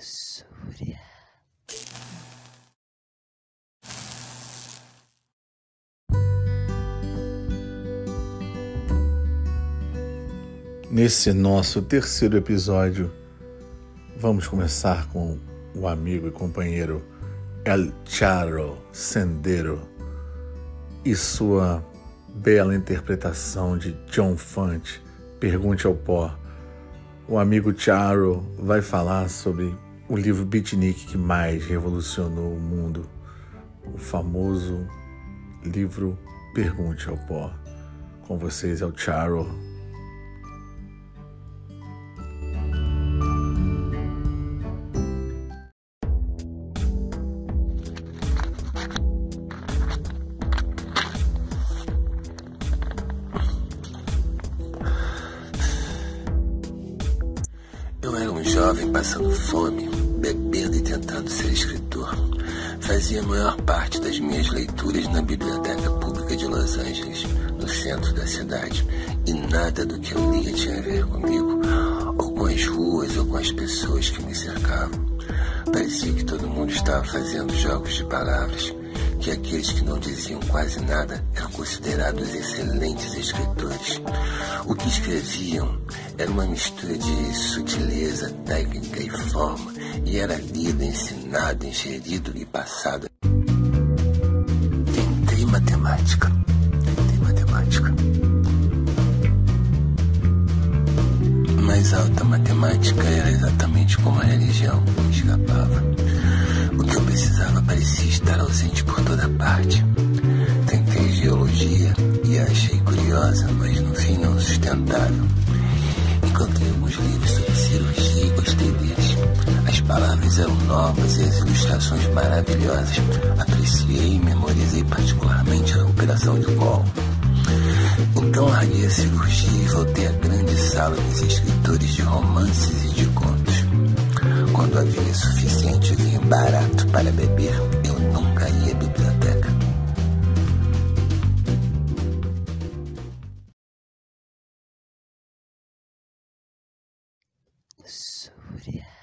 Luxúria. Nesse nosso terceiro episódio, vamos começar com o amigo e companheiro El Charo Sendero e sua bela interpretação de John Fante, Pergunte ao Pó. O amigo Charo vai falar sobre o livro beatnik que mais revolucionou o mundo, o famoso livro Pergunte ao Pó. Com vocês é o Charo. Eu era um jovem passando fome, bebendo e tentando ser escritor. Fazia a maior parte das minhas leituras na Biblioteca Pública de Los Angeles, no centro da cidade, e nada do que eu lia tinha a ver comigo, ou com as ruas, ou com as pessoas que me cercavam. Parecia que todo mundo estava fazendo jogos de palavras, que aqueles que não diziam quase nada eram considerados excelentes escritores. O que escreviam era uma mistura de sutileza, técnica e forma, e era lido, ensinado, ingerido e passado. Tentei matemática. Tentei matemática. Mas a alta matemática era exatamente como a religião, mas no fim não sustentável. Encontrei alguns livros sobre cirurgia e gostei deles. As palavras eram novas e as ilustrações maravilhosas. Apreciei e memorizei particularmente a operação de colo. Então larguei a cirurgia e voltei à grande sala dos escritores de romances e de contos. Quando havia suficiente vinho barato para beber, eu nunca ia à biblioteca. dulzura.